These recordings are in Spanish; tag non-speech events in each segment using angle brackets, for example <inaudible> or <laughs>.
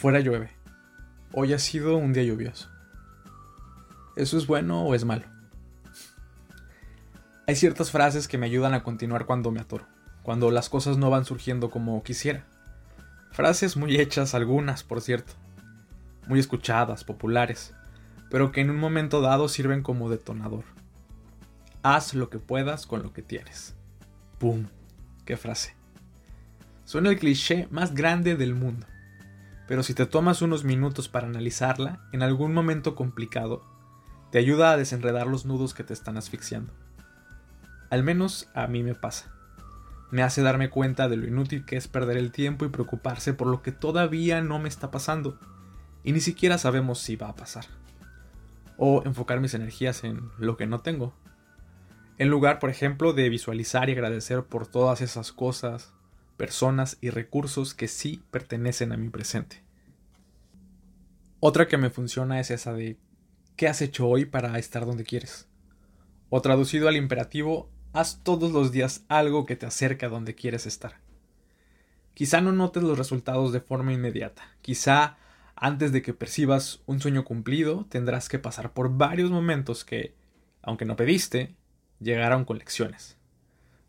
Afuera llueve. Hoy ha sido un día lluvioso. ¿Eso es bueno o es malo? Hay ciertas frases que me ayudan a continuar cuando me atoro, cuando las cosas no van surgiendo como quisiera. Frases muy hechas algunas, por cierto, muy escuchadas, populares, pero que en un momento dado sirven como detonador. Haz lo que puedas con lo que tienes. ¡Pum! ¡Qué frase! Suena el cliché más grande del mundo pero si te tomas unos minutos para analizarla, en algún momento complicado, te ayuda a desenredar los nudos que te están asfixiando. Al menos a mí me pasa. Me hace darme cuenta de lo inútil que es perder el tiempo y preocuparse por lo que todavía no me está pasando, y ni siquiera sabemos si va a pasar. O enfocar mis energías en lo que no tengo. En lugar, por ejemplo, de visualizar y agradecer por todas esas cosas, personas y recursos que sí pertenecen a mi presente. Otra que me funciona es esa de ¿qué has hecho hoy para estar donde quieres? O traducido al imperativo, haz todos los días algo que te acerque a donde quieres estar. Quizá no notes los resultados de forma inmediata, quizá antes de que percibas un sueño cumplido tendrás que pasar por varios momentos que, aunque no pediste, llegaron con lecciones.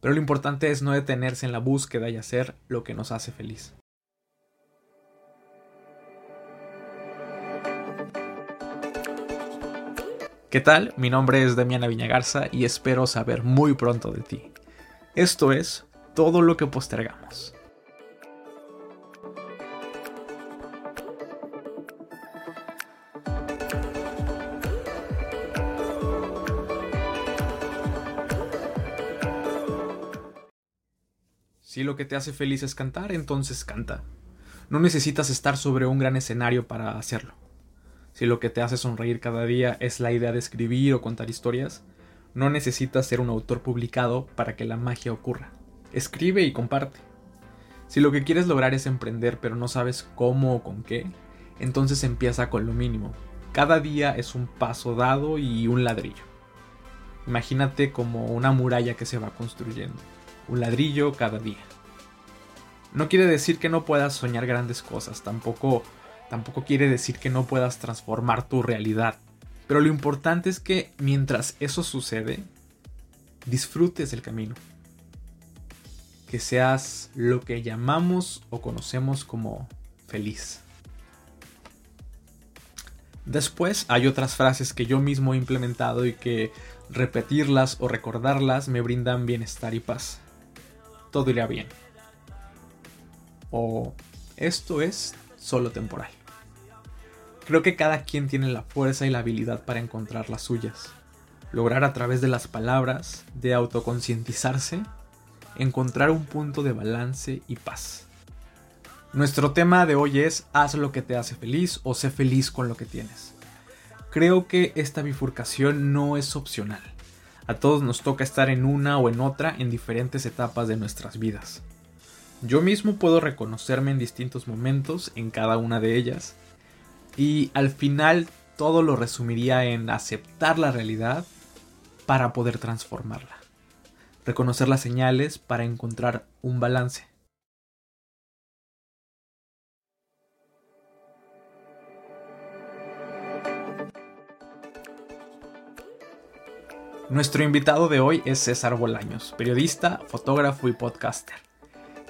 Pero lo importante es no detenerse en la búsqueda y hacer lo que nos hace feliz. ¿Qué tal? Mi nombre es Damiana Viñagarza y espero saber muy pronto de ti. Esto es todo lo que postergamos. Si lo que te hace feliz es cantar, entonces canta. No necesitas estar sobre un gran escenario para hacerlo. Si lo que te hace sonreír cada día es la idea de escribir o contar historias, no necesitas ser un autor publicado para que la magia ocurra. Escribe y comparte. Si lo que quieres lograr es emprender pero no sabes cómo o con qué, entonces empieza con lo mínimo. Cada día es un paso dado y un ladrillo. Imagínate como una muralla que se va construyendo un ladrillo cada día. No quiere decir que no puedas soñar grandes cosas, tampoco, tampoco quiere decir que no puedas transformar tu realidad. Pero lo importante es que mientras eso sucede, disfrutes el camino. Que seas lo que llamamos o conocemos como feliz. Después hay otras frases que yo mismo he implementado y que repetirlas o recordarlas me brindan bienestar y paz todo irá bien. O esto es solo temporal. Creo que cada quien tiene la fuerza y la habilidad para encontrar las suyas. Lograr a través de las palabras, de autoconcientizarse, encontrar un punto de balance y paz. Nuestro tema de hoy es haz lo que te hace feliz o sé feliz con lo que tienes. Creo que esta bifurcación no es opcional. A todos nos toca estar en una o en otra en diferentes etapas de nuestras vidas. Yo mismo puedo reconocerme en distintos momentos en cada una de ellas y al final todo lo resumiría en aceptar la realidad para poder transformarla. Reconocer las señales para encontrar un balance. Nuestro invitado de hoy es César Bolaños, periodista, fotógrafo y podcaster.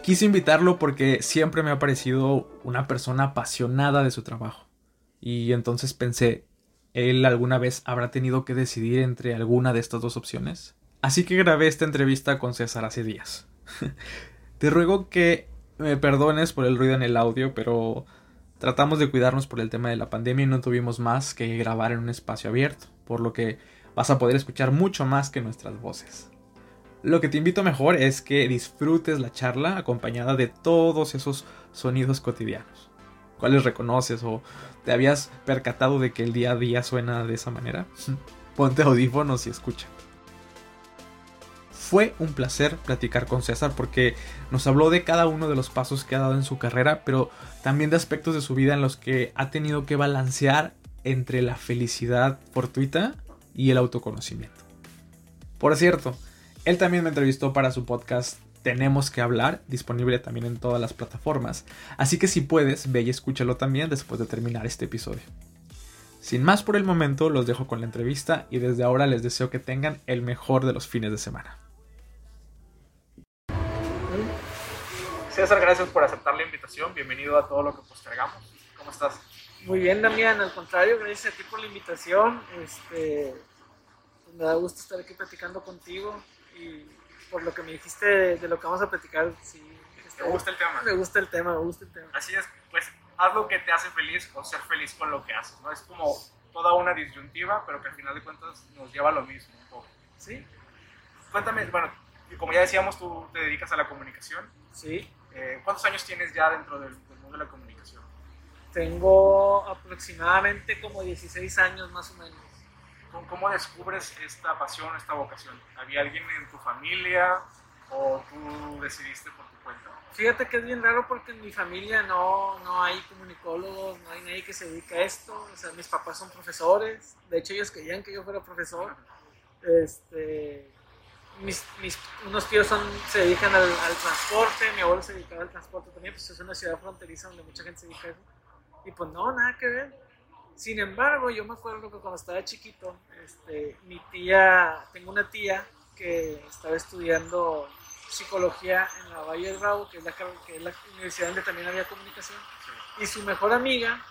Quise invitarlo porque siempre me ha parecido una persona apasionada de su trabajo. Y entonces pensé, ¿él alguna vez habrá tenido que decidir entre alguna de estas dos opciones? Así que grabé esta entrevista con César hace días. <laughs> Te ruego que me perdones por el ruido en el audio, pero tratamos de cuidarnos por el tema de la pandemia y no tuvimos más que grabar en un espacio abierto, por lo que vas a poder escuchar mucho más que nuestras voces. Lo que te invito mejor es que disfrutes la charla acompañada de todos esos sonidos cotidianos. ¿Cuáles reconoces o te habías percatado de que el día a día suena de esa manera? <laughs> Ponte audífonos y escucha. Fue un placer platicar con César porque nos habló de cada uno de los pasos que ha dado en su carrera, pero también de aspectos de su vida en los que ha tenido que balancear entre la felicidad fortuita y el autoconocimiento. Por cierto, él también me entrevistó para su podcast Tenemos que hablar, disponible también en todas las plataformas. Así que si puedes, ve y escúchalo también después de terminar este episodio. Sin más por el momento, los dejo con la entrevista y desde ahora les deseo que tengan el mejor de los fines de semana. César, gracias por aceptar la invitación. Bienvenido a todo lo que postergamos. ¿Cómo estás? Muy bien, Damián. Al contrario, gracias a ti por la invitación. Este, pues me da gusto estar aquí platicando contigo y por lo que me dijiste de, lo que vamos a platicar. Sí, ¿Te gusta el tema? Me gusta el tema, me gusta el tema. Así es, pues haz lo que te hace feliz o ser feliz con lo que haces, ¿no? Es como toda una disyuntiva, pero que al final de cuentas nos lleva a lo mismo un poco. Sí. Cuéntame, bueno, como ya decíamos, tú te dedicas a la comunicación. Sí. Eh, ¿Cuántos años tienes ya dentro del, mundo de la comunicación? Tengo aproximadamente como 16 años más o menos. ¿Cómo descubres esta pasión, esta vocación? ¿Había alguien en tu familia o tú decidiste por tu cuenta? Fíjate que es bien raro porque en mi familia no, no hay comunicólogos, no hay nadie que se dedique a esto. O sea, mis papás son profesores. De hecho, ellos querían que yo fuera profesor. Este, mis, mis, unos tíos son, se dedican al, transporte, mi abuelo se dedicaba al transporte también, pues es una ciudad fronteriza donde mucha gente se dedica a eso. Y pues no, nada que ver. Sin embargo, yo me acuerdo que cuando estaba chiquito, este, mi tía, tengo una tía que estaba estudiando psicología en la Valle del Bravo, que es la, que es la universidad donde también había comunicación, y su mejor amiga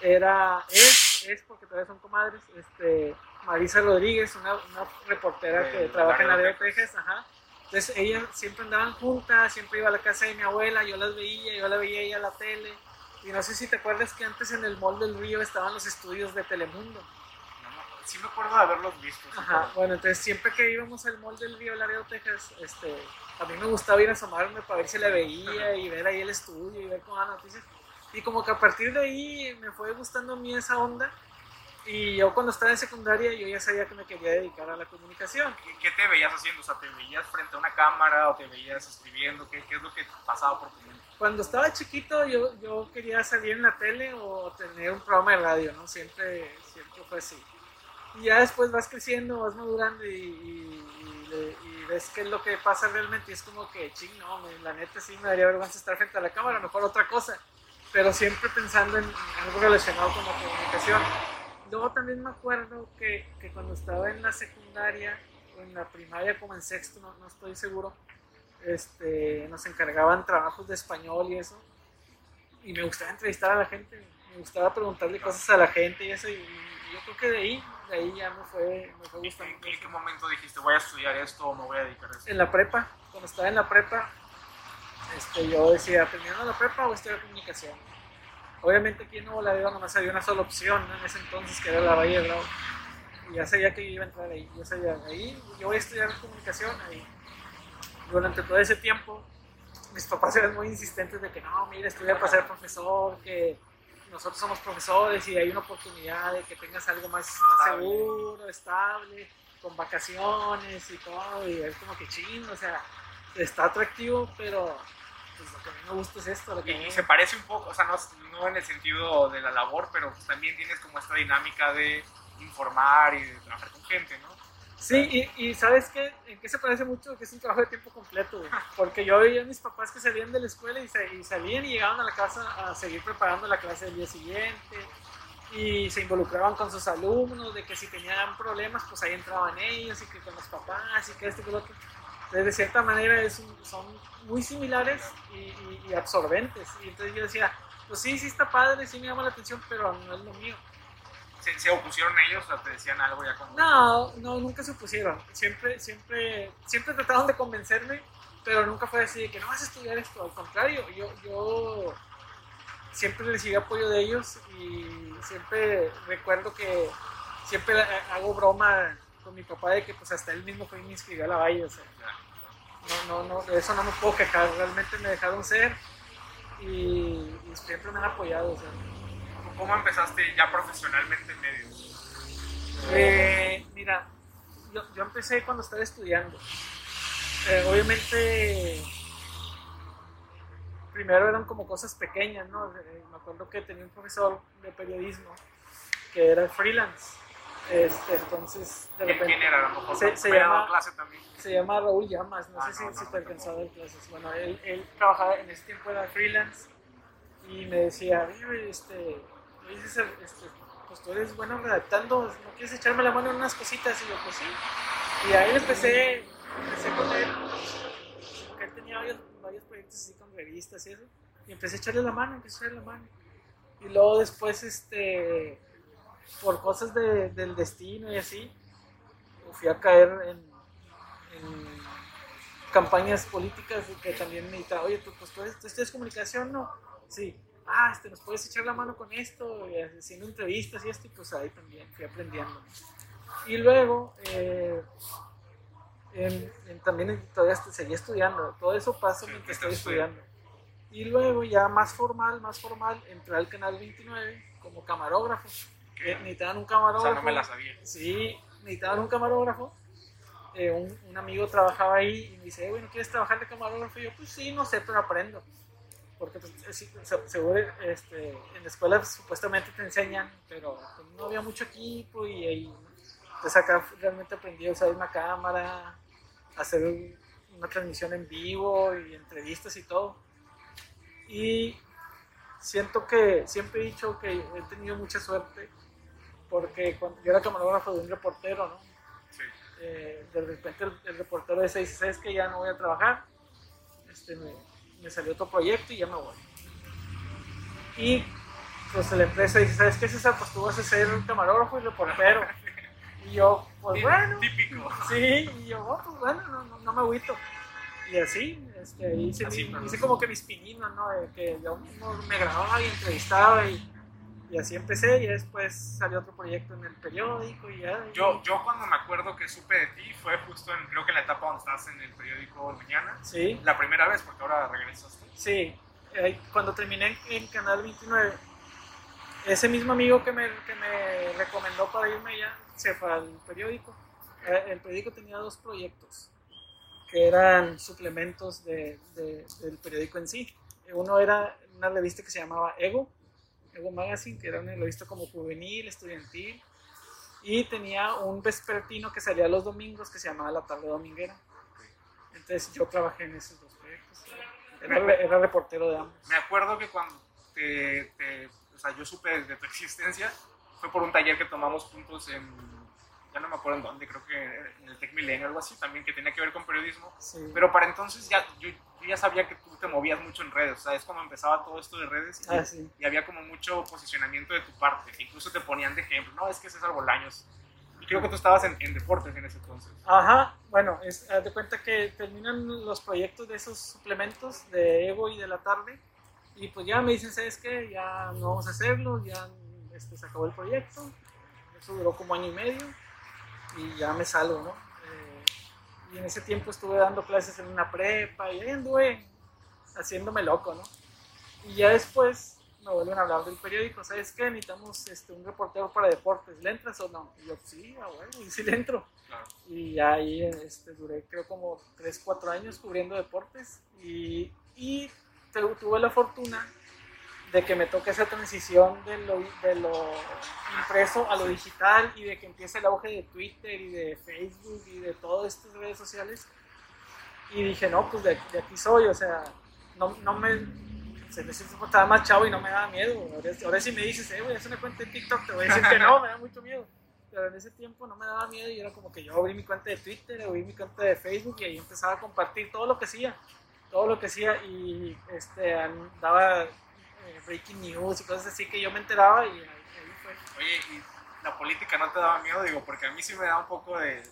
era, es, es porque todavía son comadres, este, Marisa Rodríguez, una, una reportera que trabaja en la de Texas, ajá. Entonces ellas siempre andaban juntas, siempre iba a la casa de mi abuela, yo las veía, yo la veía ella a la tele. Y no sé si te acuerdas que antes en el Mall del Río estaban los estudios de Telemundo. sí me acuerdo de haberlos visto. Ajá, bueno, entonces siempre que íbamos al Mall del Río Laredo, Texas, este, a mí me gustaba ir a asomarme para ver si la veía y ver ahí el estudio y ver cómo las noticias. Y como que a partir de ahí me fue gustando a mí esa onda y yo cuando estaba en secundaria yo ya sabía que me quería dedicar a la comunicación. ¿Qué, te veías haciendo? O sea, ¿te veías frente a una cámara o te veías escribiendo? ¿Qué, qué es lo que pasaba por tu mente? Cuando estaba chiquito yo, yo quería salir en la tele o tener un programa de radio, ¿no? Siempre, siempre fue así. Y ya después vas creciendo, vas madurando y, y, ves qué es lo que pasa realmente y es como que, ching, no, la neta sí me daría vergüenza estar frente a la cámara, mejor otra cosa. Pero siempre pensando en algo relacionado con la comunicación Luego también me acuerdo que, que, cuando estaba en la secundaria o en la primaria, como en sexto, no, no, estoy seguro, este, nos encargaban trabajos de español y eso. Y me gustaba entrevistar a la gente, me gustaba preguntarle cosas a la gente y eso. Y, yo creo que de ahí, de ahí ya me fue, me fue gustando. ¿En qué momento dijiste voy a estudiar esto o me voy a dedicar a esto? En la prepa, cuando estaba en la prepa, este, yo decía, terminando la prepa o estudiar comunicación Obviamente aquí en Nuevo Laredo nomás había una sola opción en ese entonces, que era la Valle de Bravo. Y ya sabía que iba a entrar ahí. Yo sabía, ahí, yo voy a estudiar comunicación ahí. Durante todo ese tiempo, mis papás eran muy insistentes de que no, mira, estudia para ser profesor, que nosotros somos profesores y hay una oportunidad de que tengas algo más, más seguro, estable, con vacaciones y todo. Y es como que ching, o sea, está atractivo, pero pues lo que a mí me gusta es esto. y, se parece un poco, o sea, no, no, en el sentido de la labor, pero pues también tienes como esta dinámica de informar y de trabajar con gente, ¿no? Sí, y, y, ¿sabes qué? ¿En qué se parece mucho? Que es un trabajo de tiempo completo, Porque yo veía a mis papás que salían de la escuela y, y, salían y llegaban a la casa a seguir preparando la clase del día siguiente. Y se involucraban con sus alumnos, de que si tenían problemas, pues ahí entraban ellos, y que con los papás, y que esto y que lo otro. Entonces, de cierta manera, es son muy similares y, absorbentes. Y entonces yo decía, pues sí, sí está padre, sí me llama la atención, pero no es lo mío. ¿Se, opusieron ellos o te decían algo ya como... No, no, nunca se opusieron. Siempre, siempre, siempre trataron de convencerme, pero nunca fue así de que no vas a estudiar esto. Al contrario, yo, yo siempre recibí apoyo de ellos y siempre recuerdo que siempre hago broma con mi papá de que pues hasta él mismo fue y me inscribió a la valle, o sea, no, no, no, de eso no me puedo quejar, realmente me dejaron ser y, siempre me han apoyado, o sea. ¿Cómo empezaste ya profesionalmente en medios? Eh, mira, yo, yo, empecé cuando estaba estudiando. Eh, obviamente, primero eran como cosas pequeñas, ¿no? Eh, me acuerdo que tenía un profesor de periodismo que era freelance Este, entonces, de repente. ¿Quién era? A lo mejor Se, se llama, clase también. se llama Raúl Llamas, no Ah, sé no, si, no, si te alcanzaba de clases. Bueno, él, él trabajaba en ese tiempo, era freelance, y me decía, "Oye, este, César, este, pues tú eres bueno redactando, ¿no quieres echarme la mano en unas cositas? Y yo, pues sí. Y ahí empecé, empecé con él, porque él tenía varios, varios proyectos así con revistas y eso, y empecé a echarle la mano, empecé a echarle la mano. Y luego después, este, por cosas de- del destino y así, fui a caer en, campañas políticas que también me dijeron, oye, tú, pues, tú, eres- tú estudias comunicación, ¿no? Sí. Ah, este, ¿nos puedes echar la mano con esto? Y haciendo entrevistas y esto, y pues ahí también fui aprendiendo. Y luego, eh, en- en- también todavía seguí estudiando. Todo eso pasa mientras estoy estudiando. Y luego, ya más formal, más formal, entré al canal 29 como camarógrafo. Eh, Necesitaban un O camarógrafo. sea, no me la sabía. Sí, necesitaban un camarógrafo. Eh, un, un amigo trabajaba ahí y me dice, bueno, ¿quieres trabajar de camarógrafo? Y yo, pues sí, no sé, pero aprendo. Porque pues, seguro este, en la escuela pues, supuestamente te enseñan, pero pues, no había mucho equipo y ahí entonces acá realmente aprendí a usar una cámara, hacer un- una transmisión en vivo y entrevistas y todo. Y siento que siempre he dicho que he tenido mucha suerte porque cuando yo era camarógrafo de un reportero, ¿no? Sí. Eh, de repente el, el reportero dice, ¿sabes que Ya no voy a trabajar. Este, me, me salió otro proyecto y ya me voy. Y pues la empresa dice, ¿sabes qué, César? Pues tú vas a ser camarógrafo y reportero. Y yo, pues bueno. Típico. Sí, y yo, oh, pues bueno, no, no, no me agüito. Y así, este, hice, Así, mi- pero- hice como que mis pininos, ¿no? De que yo mismo me grababa y entrevistaba y, y así empecé. Y después salió otro proyecto en el periódico y ya. y- Yo, yo cuando me acuerdo que supe de ti fue justo en, creo que en la etapa donde estabas en el periódico Mañana. Sí, La primera vez, porque ahora regresaste. sí. Eh, cuando terminé en, Canal 29, ese mismo amigo que me, que me recomendó para irme allá se fue al periódico. Eh, El periódico tenía dos proyectos que eran suplementos de- de- del periódico en sí. Uno era una revista que se llamaba Ego, Ego Magazine, que era una revista como juvenil, estudiantil, y tenía un vespertino que salía los domingos que se llamaba La Tarde Dominguera. Entonces yo trabajé en esos dos proyectos. Era, era reportero de ambos. Me acuerdo que cuando te, te- o sea, yo supe de tu existencia fue por un taller que tomamos juntos en, ya no me acuerdo en dónde, creo que en el Tech Milenio algo así también, que tenía que ver con periodismo. Sí. Pero para entonces ya, yo, yo ya sabía que tú te movías mucho en redes, o sea, es cuando empezaba todo esto de redes y, Ah, sí. y había como mucho posicionamiento de tu parte, incluso te ponían de ejemplo, no, es que César Bolaños. Y creo que tú estabas en, en deportes en ese entonces. Ajá, bueno, es, haz de cuenta que terminan los proyectos de esos suplementos de Ego y de la tarde y pues ya me dicen, ¿sabes qué? Ya no vamos a hacerlo, ya este, se acabó el proyecto, eso duró como año y medio y ya me salgo, ¿no? Y en ese tiempo estuve dando clases en una prepa y ahí anduve haciéndome loco, ¿no? Y ya después me vuelven a hablar del periódico, ¿sabes qué? Necesitamos este, un reportero para deportes, ¿le entras o no? Y yo, sí, ah, bueno, y sí le entro. Claro. Y ahí este, duré creo como 3, 4 años cubriendo deportes y, y tuve la fortuna de que me toque esa transición de lo, de lo impreso a lo digital y de que empiece el auge de Twitter y de Facebook y de todas estas redes sociales. Y dije, no, pues de, de aquí soy, o sea, no, no me... Se me estaba más chavo y no me daba miedo. Ahora, ahora si me dices, eh, voy a hacer una cuenta de TikTok, te voy a decir que no, me da mucho miedo pero en ese tiempo no me daba miedo y era como que yo abrí mi cuenta de Twitter, abrí mi cuenta de Facebook y ahí empezaba a compartir todo lo que hacía, todo lo que hacía y este, an- daba eh, breaking news y cosas así que yo me enteraba y ahí, ahí fue. Oye, ¿y la política no te daba miedo? Digo, porque a mí sí me da un poco de,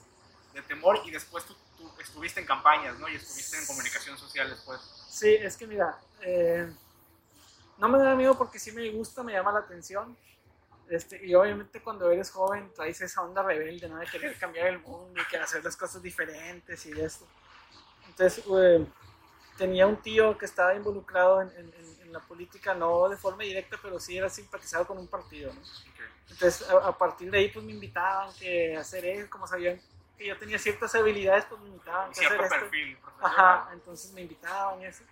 de temor y después tú, tú estuviste en campañas, ¿no? Y estuviste en comunicación social después. Sí, es que mira, eh, no me da miedo porque sí me gusta, me llama la atención. Este, y obviamente cuando eres joven traes esa onda rebelde, ¿no? De querer cambiar el mundo y que hacer las cosas diferentes y esto. Entonces, eh, tenía un tío que estaba involucrado en, en- en- la política, no de forma directa, pero sí era simpatizado con un partido, ¿no? Entonces, a, a partir de ahí, pues me invitaban que a hacer eso, como sabían que yo tenía ciertas habilidades, pues me invitaban Cierto hacer esto. perfil profesional. Ajá, entonces me invitaban y eso.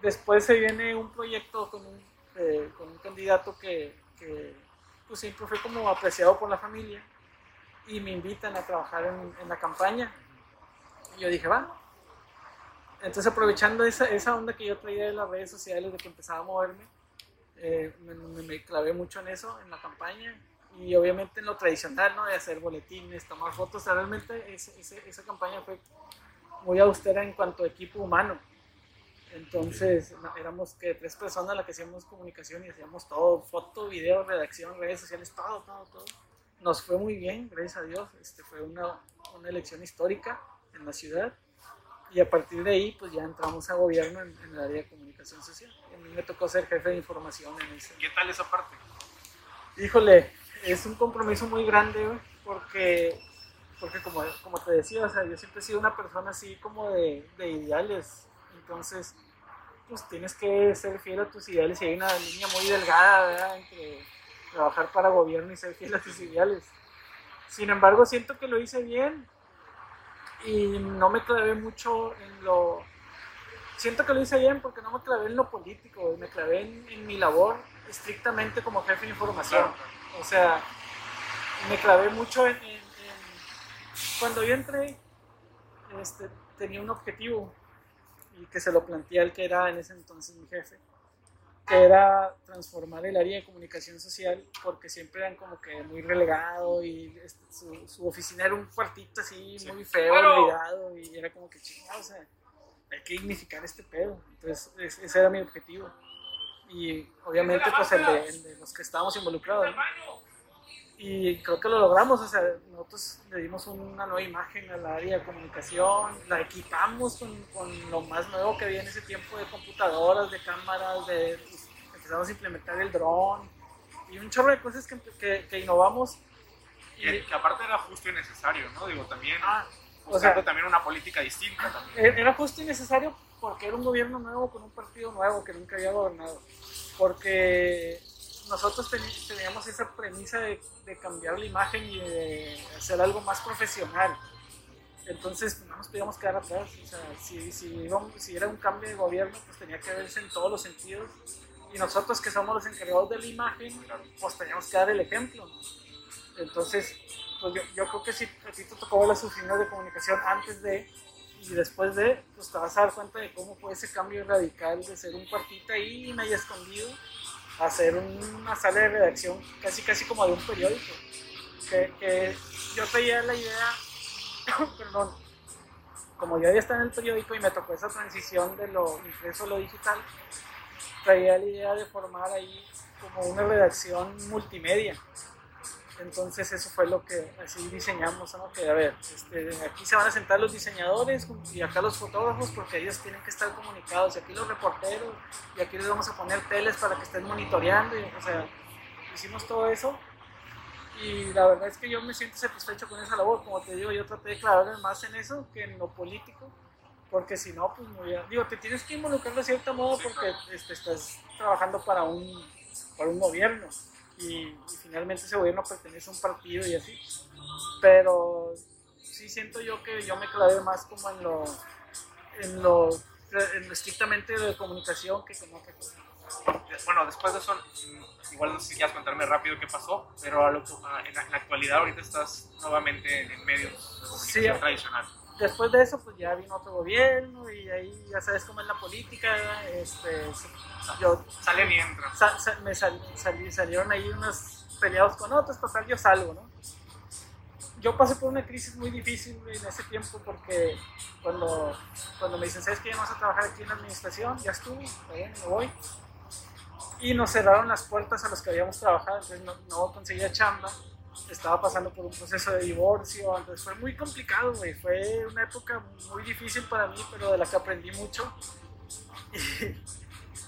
Después se viene un proyecto con un, eh, con un candidato que, que, pues siempre fue como apreciado por la familia y me invitan a trabajar en, en la campaña. Y yo dije, va. Entonces aprovechando esa, esa onda que yo traía de las redes sociales, de que empezaba a moverme, eh, me, me, me clavé mucho en eso, en la campaña, y obviamente en lo tradicional, ¿no? De hacer boletines, tomar fotos. realmente ese, ese, esa campaña fue muy austera en cuanto a equipo humano. Entonces éramos que tres personas las que hacíamos comunicación y hacíamos todo, foto, video, redacción, redes sociales, todo, todo, todo. Nos fue muy bien, gracias a Dios. Este, fue una, una elección histórica en la ciudad y a partir de ahí pues ya entramos a gobierno en, en el área de comunicación social. A mí me tocó ser jefe de información en ese. ¿Qué tal esa parte? Híjole, es un compromiso muy grande, güey, porque, porque como, como te decía, o sea, yo siempre he sido una persona así como de, de ideales, entonces pues tienes que ser fiel a tus ideales y hay una línea muy delgada, ¿verdad? Entre trabajar para gobierno y ser fiel a tus ideales. Sin embargo, siento que lo hice bien y no me clavé mucho en lo... Siento que lo hice bien porque no me clavé en lo político, me clavé en, en mi labor estrictamente como jefe de información. O sea, me clavé mucho en... en- en- Cuando yo entré, este, tenía un objetivo y que se lo planteé al que era en ese entonces mi jefe, era transformar el área de comunicación social porque siempre eran como que muy relegado y su, su oficina era un cuartito así Sí. muy feo, Claro. olvidado y era como que chingado, o sea, hay que dignificar este pedo. Entonces, es- ese era mi objetivo. Y obviamente, pues el de, el de los que estábamos involucrados. ¿no? Y creo que lo logramos, o sea, nosotros le dimos una nueva imagen al área de comunicación, la equipamos con, con lo más nuevo que había en ese tiempo de computadoras, de cámaras, de, empezamos a implementar el dron y un chorro de cosas que, que, que innovamos. Y, Que, que aparte era justo y necesario, ¿no? Digo, también ah, o buscando sea, también una política distinta también. e- era justo y necesario porque era un gobierno nuevo con un partido nuevo que nunca había gobernado. Porque nosotros teníamos esa premisa de, de cambiar la imagen y de hacer algo más profesional. Entonces no nos podíamos quedar atrás. O sea, si, si, si era un cambio de gobierno, pues tenía que verse en todos los sentidos. Y nosotros que somos los encargados de la imagen, pues teníamos que dar el ejemplo. Entonces, pues yo, creo que si a ti te tocó las oficinas de comunicación antes de y después de, pues te vas a dar cuenta de cómo fue ese cambio radical de ser un cuartito ahí medio escondido a ser una sala de redacción casi casi como de un periódico. Que, que yo traía la idea, <coughs> perdón, como yo ya estaba en el periódico y me tocó esa transición de lo impreso a lo digital, traía la idea de formar ahí como una redacción multimedia. Entonces eso fue lo que así diseñamos, ¿no? A ver, este, aquí se van a sentar los diseñadores y acá los fotógrafos porque ellos tienen que estar comunicados y aquí los reporteros y aquí les vamos a poner teles para que estén monitoreando o sea, hicimos todo eso y la verdad es que yo me siento satisfecho con esa labor, como te digo, yo traté de clavarme más en eso que en lo político porque si no, pues muy digo, te tienes que involucrar de cierto modo Sí, porque claro. este, estás trabajando para un, para un gobierno y, y finalmente ese gobierno pertenece a un partido y así. Pero sí siento yo que yo me clavé más como en lo, en lo, en lo estrictamente de comunicación que otra cosa. Bueno, después de eso, mm, igual no sé si quieras contarme rápido qué pasó, pero a lo- a- en, la, en la actualidad ahorita estás nuevamente en, en medios de comunicación Sí. tradicional. Después de eso, pues ya vino otro gobierno y ahí ya sabes cómo es la política. Este, yo Salen y entran. sa- sa- me sal- salieron ahí unos peleados con otros, total yo salgo, ¿no? Yo pasé por una crisis muy difícil en ese tiempo porque cuando, cuando me dicen, ¿sabes qué? Vamos a trabajar aquí en la administración, ya estuve, está bien, me voy. Y nos cerraron las puertas a los que habíamos trabajado, entonces no, no conseguía chamba. Estaba pasando por un proceso de divorcio, entonces fue muy complicado, güey. Fue una época muy difícil para mí, pero de la que aprendí mucho. <laughs>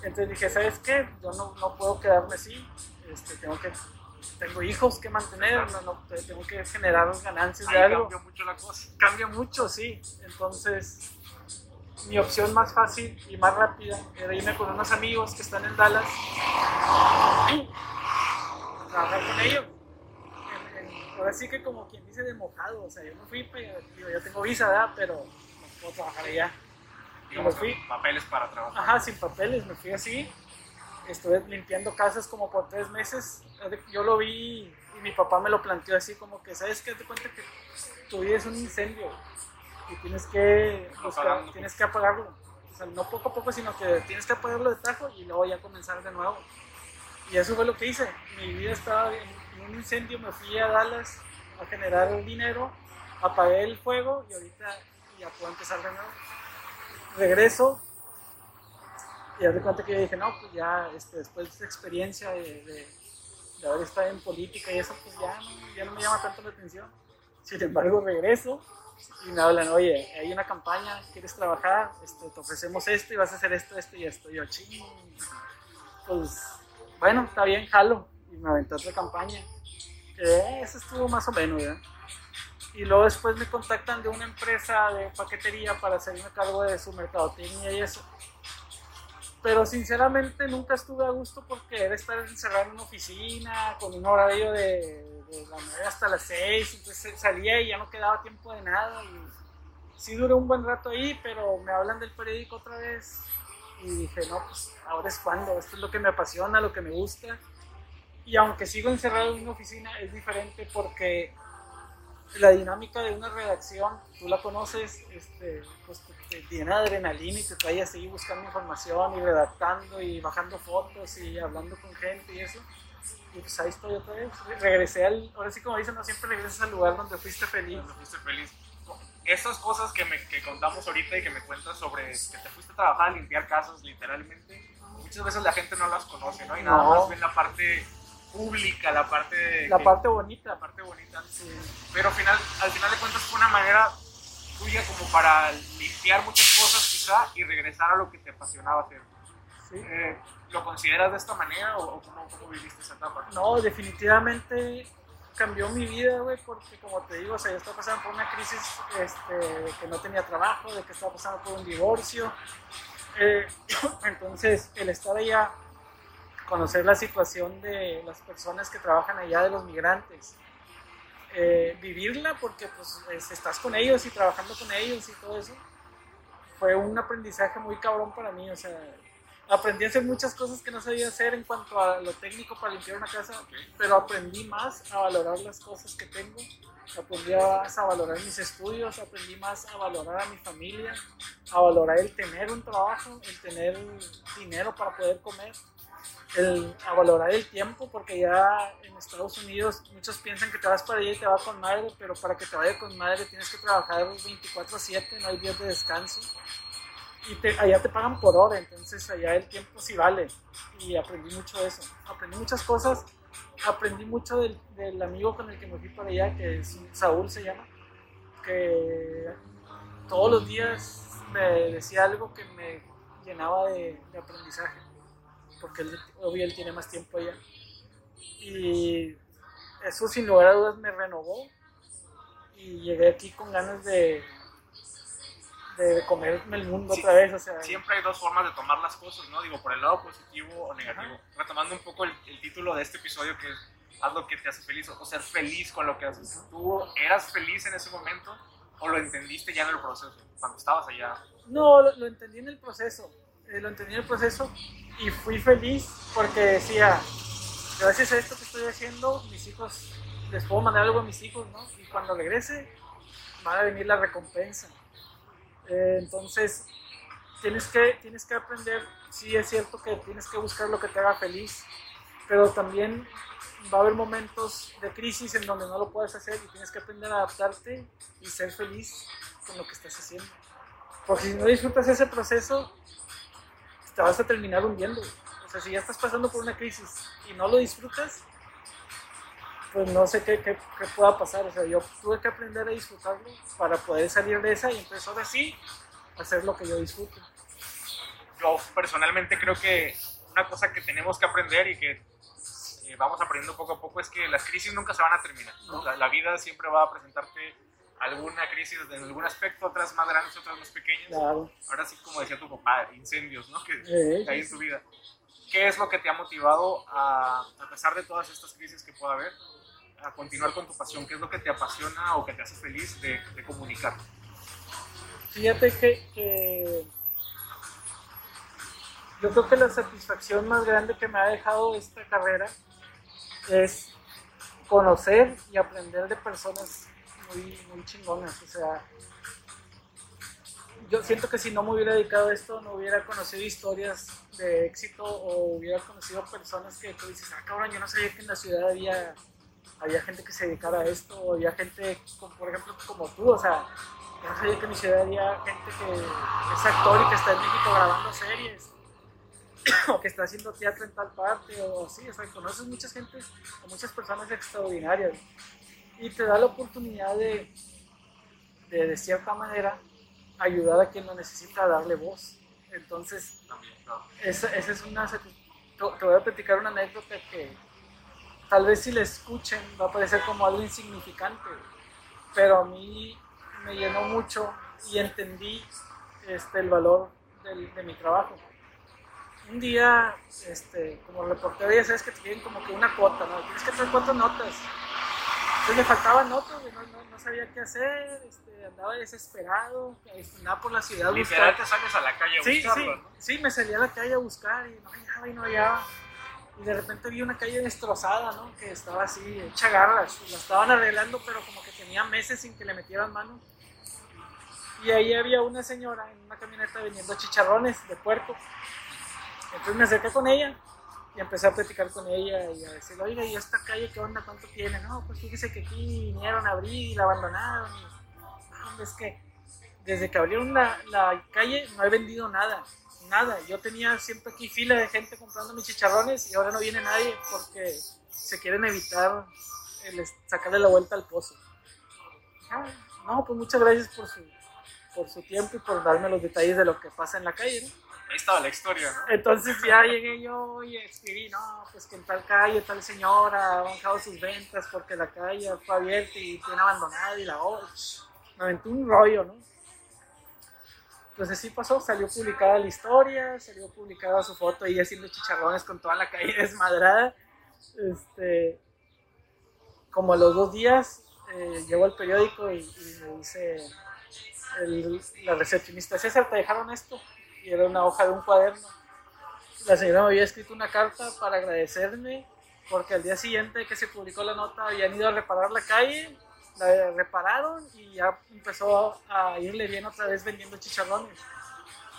Y entonces dije, ¿sabes qué? Yo no, no puedo quedarme así. Este, tengo que tengo hijos que mantener, no, no, tengo que generar ganancias de algo. cambió mucho la cosa. Cambia mucho, sí. Entonces, mi opción más fácil y más rápida era irme con unos amigos que están en Dallas a trabajar con ellos. Ahora sí que como quien dice de mojado, o sea, yo me fui, pues, digo, ya tengo visa, ¿verdad? Pero no puedo trabajar allá. Digamos, me fui. papeles para trabajar. Ajá, sin papeles, me fui así. Estuve limpiando casas como por tres meses. Yo lo vi mi papá me lo planteó así como que, ¿sabes qué? Te cuenta que tu vida es un incendio y tienes que, buscar, tienes que apagarlo. O sea, no poco a poco, sino que tienes que apagarlo de tajo y luego ya comenzar de nuevo. Y eso fue lo que hice. Mi vida estaba en, un incendio, me fui a Dallas a generar dinero, apagué el fuego y ahorita ya puedo empezar de nuevo. Regreso y de cuenta que yo dije, no, pues ya este, después de esta experiencia de, de, haber estado en política y eso, pues ya no, ya no me llama tanto la atención. Sin embargo, regreso y me hablan, oye, hay una campaña, ¿quieres trabajar? Este, te ofrecemos esto y vas a hacer esto, esto y esto. Y yo, ching, pues bueno, está bien, jalo. Me aventé otra campaña. Eh, eso estuvo más o menos, ¿verdad? Y luego después me contactan de una empresa de paquetería para hacerme cargo de su mercadotecnia y eso. Pero sinceramente nunca estuve a gusto porque era estar encerrado en una oficina con un horario de, de la 9 hasta las 6. Entonces salía y ya no quedaba tiempo de nada. Y sí duré un buen rato ahí, pero me hablan del periódico otra vez y dije, no, pues ahora es cuando, esto es lo que me apasiona, lo que me gusta. Y aunque sigo encerrado en una oficina, es diferente porque la dinámica de una redacción, tú la conoces, este, pues te, llena de adrenalina y te trae a seguir buscando información y redactando y bajando fotos y hablando con gente y eso. Y pues ahí estoy otra vez. Regresé al, ahora sí como dicen, no siempre regresas al lugar donde fuiste feliz. Donde fuiste feliz esas cosas que, me, que contamos ahorita y que me cuentas sobre que te fuiste a trabajar a limpiar casas, literalmente, muchas veces la gente no las conoce, ¿no? Y nada más ven la parte pública, la parte... La parte bonita. La parte bonita. Sí. Pero al final, al final de cuentas fue una manera tuya como para limpiar muchas cosas quizá y regresar a lo que te apasionaba hacer. Sí. Eh, ¿Lo consideras de esta manera o, cómo, cómo, viviste esa etapa? No, definitivamente cambió mi vida, güey, porque como te digo, o sea, yo estaba pasando por una crisis este, de que no tenía trabajo, de que estaba pasando por un divorcio. Eh, <coughs> entonces, el estar allá, conocer la situación de las personas que trabajan allá, de los migrantes, eh, vivirla porque pues estás con ellos y trabajando con ellos y todo eso, fue un aprendizaje muy cabrón para mí, o sea, aprendí a hacer muchas cosas que no sabía hacer en cuanto a lo técnico para limpiar una casa, pero aprendí más a valorar las cosas que tengo, aprendí más a valorar mis estudios, aprendí más a valorar a mi familia, a valorar el tener un trabajo, el tener dinero para poder comer, el, a valorar el tiempo, porque ya en Estados Unidos muchos piensan que te vas para allá y te va con madre, pero para que te vaya con madre tienes que trabajar 24/7, no hay días de descanso y allá te pagan por hora, entonces allá el tiempo sí vale. Y aprendí mucho de eso. Aprendí muchas cosas. Aprendí mucho del, amigo con el que me fui para allá, que es Saúl se llama, que todos los días me decía algo que me llenaba de aprendizaje, porque él, obvio él tiene más tiempo allá. Y eso sin lugar a dudas me renovó y llegué aquí con ganas de, de comerme el mundo otra vez. O sea, siempre hay dos formas de tomar las cosas, ¿no? Digo, por el lado positivo o negativo. Retomando un poco el, título de este episodio que es haz lo que te hace feliz o ser feliz con lo que haces. ¿Tú eras feliz en ese momento o lo entendiste ya en el proceso, cuando estabas allá? No, lo, entendí en el proceso. Eh, lo entendí en el proceso y fui feliz porque decía, gracias a esto que estoy haciendo, mis hijos, les puedo mandar algo a mis hijos, ¿no? Y cuando regrese, va a venir la recompensa. Eh, entonces, tienes que, tienes que aprender, sí es cierto que tienes que buscar lo que te haga feliz, pero también va a haber momentos de crisis en donde no lo puedes hacer y tienes que aprender a adaptarte y ser feliz con lo que estás haciendo. Porque si no disfrutas ese proceso, te vas a terminar hundiendo. O sea, si ya estás pasando por una crisis y no lo disfrutas, pues no sé qué, qué, qué, pueda pasar. O sea, yo tuve que aprender a disfrutarlo para poder salir de esa y entonces ahora sí hacer lo que yo disfruto. Yo personalmente creo que una cosa que tenemos que aprender y que eh, vamos aprendiendo poco a poco es que las crisis nunca se van a terminar. La, vida siempre va a presentarte alguna crisis en algún aspecto, otras más grandes, otras más pequeñas. Claro. Ahora sí, como decía tu papá, incendios ¿no? que, que hay en tu vida. ¿Qué es lo que te ha motivado a, a pesar de todas estas crisis que pueda haber, a continuar con tu pasión? ¿Qué es lo que te apasiona o que te hace feliz de, comunicar? Fíjate que, yo creo que la satisfacción más grande que me ha dejado esta carrera es conocer y aprender de personas muy, muy chingonas. O sea, yo siento que si no me hubiera dedicado a esto, no hubiera conocido historias de éxito o hubiera conocido personas que tú dices, ah, cabrón, yo no sabía que en la ciudad había, había gente que se dedicara a esto, o había gente, por ejemplo, como tú, o sea, yo no sabía que en mi ciudad había gente que es actor y que está en México grabando series, <coughs> o que está haciendo teatro en tal parte, o así, o sea, conoces muchas gente, o muchas personas extraordinarias, y te da la oportunidad de, de, de cierta manera, ayudar a quien lo necesita, darle voz. Entonces, esa, esa es una... Te voy a platicar una anécdota que tal vez si la escuchen va a parecer como algo insignificante, pero a mí me llenó mucho y entendí este, el valor del, de mi trabajo. Un día, este, como reportero, ya sabes que te piden como que una cuota, ¿no? Tienes que hacer cuatro notas. Entonces me faltaban notas, no, no, no, sabía qué hacer, este, andaba desesperado, andaba por la ciudad Literal te sales a la calle a sí, buscarlo, sí, ¿no? sí, me salí a la calle a buscar y no hallaba y no hallaba. Y de repente vi una calle destrozada, ¿no? Que estaba así, hecha garras. La estaban arreglando, pero como que tenía meses sin que le metieran mano. Y ahí había una señora en una camioneta vendiendo chicharrones de puerco. Entonces me acerqué con ella y empecé a platicar con ella y a decirle, oiga, ¿y esta calle qué onda? ¿Cuánto tiene? No, pues fíjese que aquí vinieron a abrir y la abandonaron. Y, es que desde que abrieron la, la, calle no he vendido nada, nada. Yo tenía siempre aquí fila de gente comprando mis chicharrones y ahora no viene nadie porque se quieren evitar el sacarle la vuelta al pozo. Ah, no, pues muchas gracias por su, por su tiempo y por darme los detalles de lo que pasa en la calle. ¿no? Ahí estaba la historia, ¿no? Entonces ya llegué yo y escribí, no, pues que en tal calle tal señora ha bajado sus ventas porque la calle fue abierta y tiene abandonada y la otra. Me aventó un rollo, ¿no? Entonces sí pasó, salió publicada la historia, salió publicada su foto ahí haciendo chicharrones con toda la calle <laughs> desmadrada. Este, como a los dos días eh, llegó el periódico y, y me dice el, la recepcionista, César, ¿te dejaron esto? Y era una hoja de un cuaderno. La señora me había escrito una carta para agradecerme porque al día siguiente que se publicó la nota habían ido a reparar la calle, la repararon y ya empezó a irle bien otra vez vendiendo chicharrones.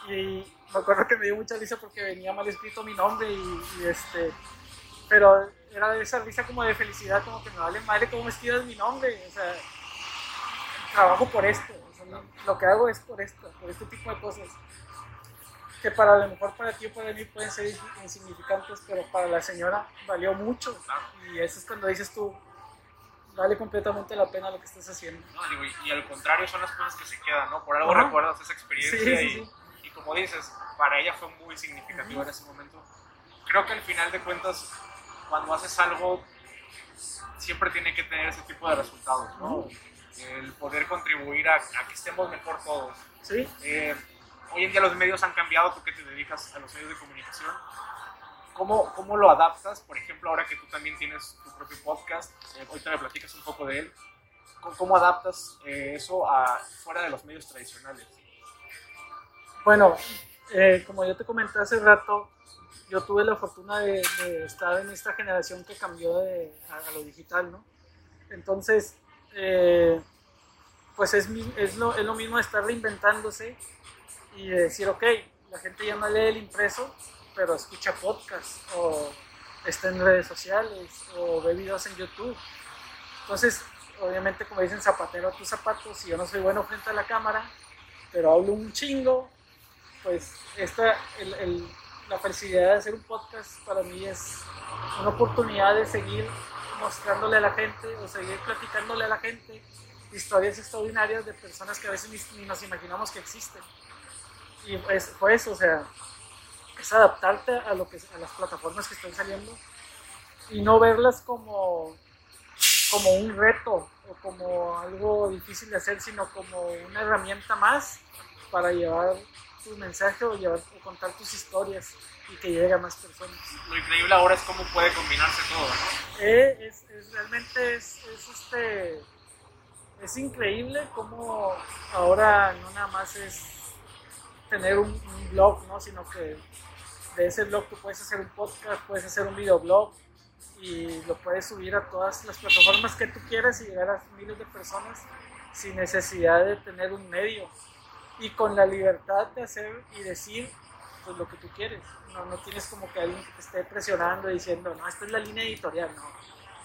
Y me acuerdo que me dio mucha risa porque venía mal escrito mi nombre y, este, pero era esa risa como de felicidad, como que me vale madre cómo escribas mi nombre, o sea, trabajo por esto, lo que hago es por esto, por este tipo de cosas que para lo mejor para ti o para mí pueden ser insignificantes, pero para la señora valió mucho. Y eso es cuando dices tú, vale completamente la pena lo que estás haciendo. No, digo, y, y, al contrario son las cosas que se quedan, ¿no? Por algo Ajá. recuerdas esa experiencia Sí, sí, y, sí. y como dices, para ella fue muy significativo en ese momento. Creo que al final de cuentas, cuando haces algo, siempre tiene que tener ese tipo de resultados, ¿no? El poder contribuir a, a que estemos mejor todos. Sí. Eh, hoy en día los medios han cambiado, tú que te dedicas a los medios de comunicación. ¿Cómo, ¿Cómo lo adaptas? Por ejemplo, ahora que tú también tienes tu propio podcast, eh, ahorita me platicas un poco de él. ¿Cómo, cómo adaptas eh, eso a fuera de los medios tradicionales? Bueno, eh, como yo te comenté hace rato, yo tuve la fortuna de, de estar en esta generación que cambió de, a, a, lo digital, ¿no? Entonces, eh, pues es, es, lo, es lo mismo estar reinventándose y decir, ok, la gente ya no lee el impreso, pero escucha podcast o está en redes sociales o ve videos en YouTube. Entonces, obviamente, como dicen, zapatero a tus zapatos, si yo no soy bueno frente a la cámara, pero hablo un chingo, pues esta, el, el, la felicidad de hacer un podcast para mí es una oportunidad de seguir mostrándole a la gente o seguir platicándole a la gente historias extraordinarias de personas que a veces ni, ni nos imaginamos que existen y pues fue eso, o sea, es adaptarte a, lo que, a las plataformas que están saliendo y no verlas como, como un reto o como algo difícil de hacer, sino como una herramienta más para llevar tu mensaje o, llevar, o contar tus historias y que llegue a más personas. Lo increíble ahora es cómo puede combinarse todo, ¿no? Eh, es, es, realmente es, es, este, es increíble cómo ahora no nada más es tener un, un, blog, ¿no? Sino que de ese blog tú puedes hacer un podcast, puedes hacer un videoblog y lo puedes subir a todas las plataformas que tú quieras y llegar a miles de personas sin necesidad de tener un medio y con la libertad de hacer y decir pues, lo que tú quieres. No, no tienes como que alguien que te esté presionando diciendo, no, esta es la línea editorial, no.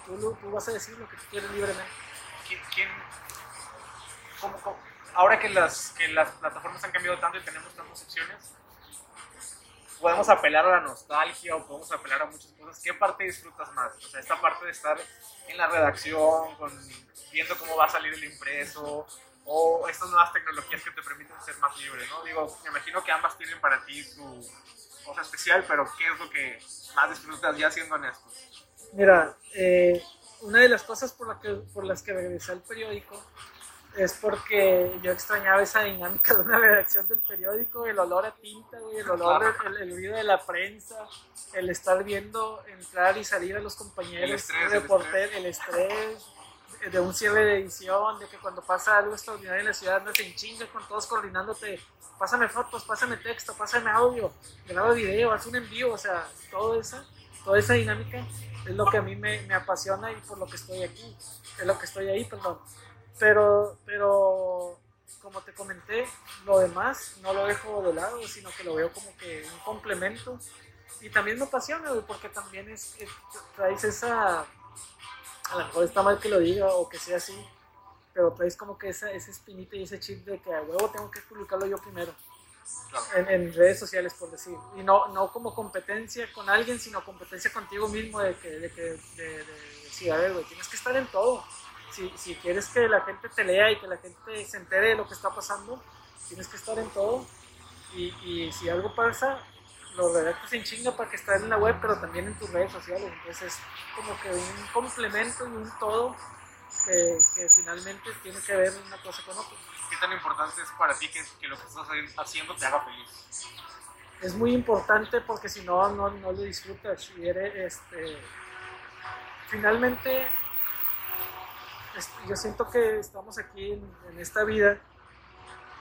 Tú, tú vas a decir lo que tú quieres libremente. ¿Quién, cómo, cómo? Ahora que las, que las plataformas han cambiado tanto y tenemos tantas opciones, podemos apelar a la nostalgia o podemos apelar a muchas cosas. ¿Qué parte disfrutas más? O sea, esta parte de estar en la redacción, con, viendo cómo va a salir el impreso, o estas nuevas tecnologías que te permiten ser más libre, ¿no? Digo, me imagino que ambas tienen para ti su cosa especial, pero ¿qué es lo que más disfrutas ya siendo honesto? Mira, eh, una de las cosas por, la que, por las que regresé al periódico es porque yo extrañaba esa dinámica de una redacción del periódico, el olor a tinta, el olor, el, el, ruido de la prensa, el estar viendo entrar y salir a los compañeros, El estrés, el el reporter, el estrés de un cierre de edición, de que cuando pasa algo extraordinario en la ciudad andas en chinga con todos coordinándote, pásame fotos, pásame texto, pásame audio, graba video, haz un envío, o sea, todo eso, toda esa dinámica es lo que a mí me, me apasiona y por lo que estoy aquí, es lo que estoy ahí, perdón. Pero, pero como te comenté, lo demás no lo dejo de lado, sino que lo veo como que un complemento. Y también me apasiona, porque también es traes esa, a lo mejor está mal que lo diga o que sea así, pero traes como que esa, esa espinita y ese chip de que a huevo tengo que publicarlo yo primero. Claro. En, en redes sociales, por decir. Y no, no como competencia con alguien, sino competencia contigo mismo de que, de que, de, de decir, a ver, güey, tienes que estar en todo si, si, quieres que la gente te lea y que la gente se entere de lo que está pasando, tienes que estar en todo. Y, y si algo pasa, lo redactas en chinga para que esté en la web, pero también en tus redes sociales. Entonces es como que un complemento y un todo que, que finalmente tiene que ver una cosa con otra. ¿Qué tan importante es para ti que, que lo que estás haciendo te haga feliz? Es muy importante porque si no, no, no lo disfrutas. Y eres, este, finalmente yo siento que estamos aquí en, en esta vida